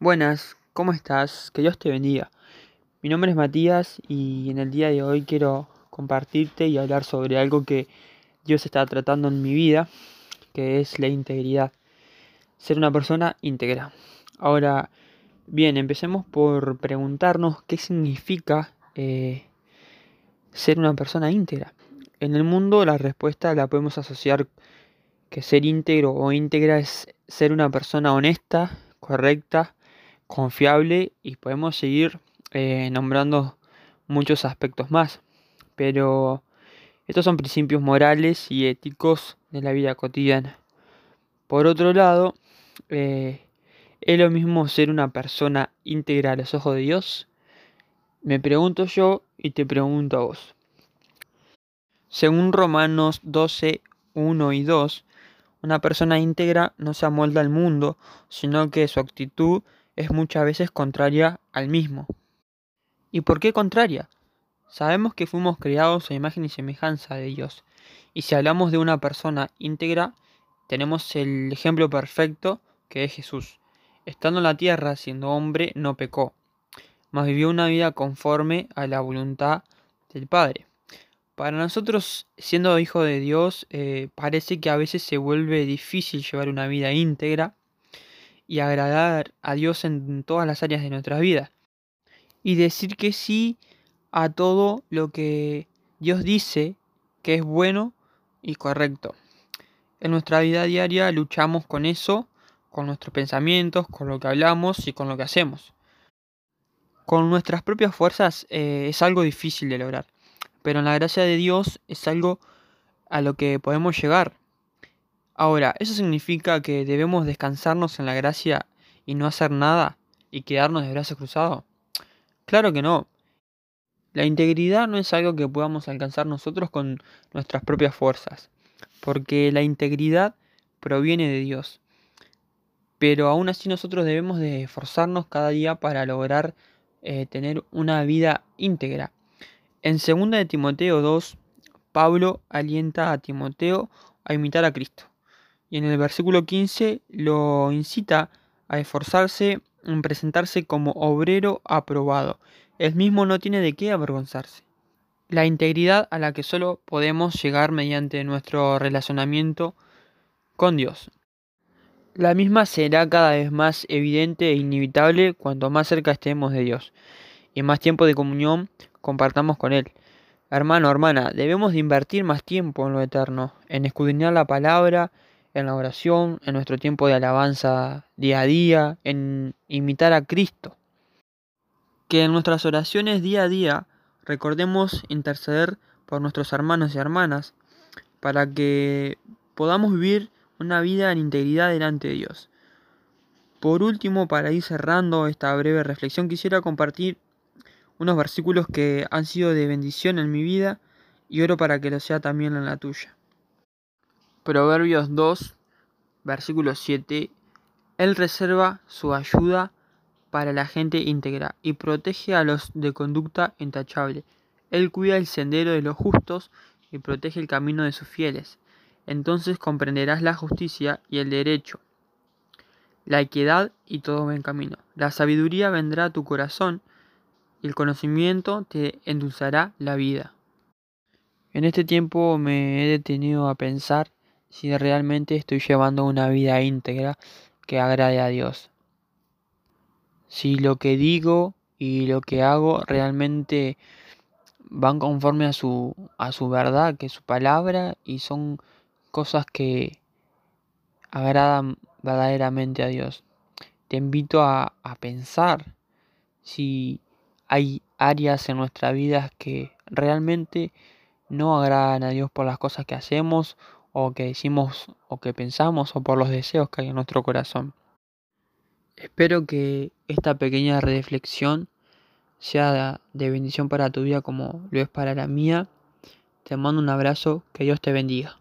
Buenas, ¿cómo estás? Que Dios te bendiga. Mi nombre es Matías y en el día de hoy quiero compartirte y hablar sobre algo que Dios está tratando en mi vida, que es la integridad. Ser una persona íntegra. Ahora, bien, empecemos por preguntarnos qué significa eh, ser una persona íntegra. En el mundo la respuesta la podemos asociar que ser íntegro o íntegra es ser una persona honesta, correcta, confiable y podemos seguir eh, nombrando muchos aspectos más. Pero estos son principios morales y éticos de la vida cotidiana. Por otro lado, eh, ¿es lo mismo ser una persona íntegra a los ojos de Dios? Me pregunto yo y te pregunto a vos. Según Romanos 12, 1 y 2, una persona íntegra no se amolda al mundo, sino que su actitud es muchas veces contraria al mismo. ¿Y por qué contraria? Sabemos que fuimos creados a imagen y semejanza de Dios. Y si hablamos de una persona íntegra, tenemos el ejemplo perfecto que es Jesús. Estando en la tierra, siendo hombre, no pecó, mas vivió una vida conforme a la voluntad del Padre. Para nosotros, siendo hijo de Dios, eh, parece que a veces se vuelve difícil llevar una vida íntegra y agradar a Dios en todas las áreas de nuestra vida. Y decir que sí a todo lo que Dios dice que es bueno y correcto. En nuestra vida diaria luchamos con eso, con nuestros pensamientos, con lo que hablamos y con lo que hacemos. Con nuestras propias fuerzas eh, es algo difícil de lograr, pero en la gracia de Dios es algo a lo que podemos llegar. Ahora, ¿eso significa que debemos descansarnos en la gracia y no hacer nada y quedarnos de brazos cruzados? Claro que no. La integridad no es algo que podamos alcanzar nosotros con nuestras propias fuerzas, porque la integridad proviene de Dios. Pero aún así nosotros debemos de esforzarnos cada día para lograr eh, tener una vida íntegra. En 2 de Timoteo 2, Pablo alienta a Timoteo a imitar a Cristo y en el versículo 15 lo incita a esforzarse en presentarse como obrero aprobado. El mismo no tiene de qué avergonzarse. La integridad a la que solo podemos llegar mediante nuestro relacionamiento con Dios. La misma será cada vez más evidente e inevitable cuanto más cerca estemos de Dios y más tiempo de comunión compartamos con Él. Hermano, hermana, debemos de invertir más tiempo en lo eterno, en escudriñar la palabra, en la oración, en nuestro tiempo de alabanza día a día, en imitar a Cristo. Que en nuestras oraciones día a día recordemos interceder por nuestros hermanos y hermanas para que podamos vivir una vida en integridad delante de Dios. Por último, para ir cerrando esta breve reflexión, quisiera compartir unos versículos que han sido de bendición en mi vida y oro para que lo sea también en la tuya. Proverbios 2, versículo 7. Él reserva su ayuda para la gente íntegra y protege a los de conducta intachable. Él cuida el sendero de los justos y protege el camino de sus fieles. Entonces comprenderás la justicia y el derecho, la equidad y todo buen camino. La sabiduría vendrá a tu corazón y el conocimiento te endulzará la vida. En este tiempo me he detenido a pensar si realmente estoy llevando una vida íntegra que agrade a Dios. Si lo que digo y lo que hago realmente van conforme a su, a su verdad, que es su palabra, y son cosas que agradan verdaderamente a Dios. Te invito a, a pensar si hay áreas en nuestra vida que realmente no agradan a Dios por las cosas que hacemos o que decimos o que pensamos o por los deseos que hay en nuestro corazón. Espero que esta pequeña reflexión sea de bendición para tu vida como lo es para la mía. Te mando un abrazo, que Dios te bendiga.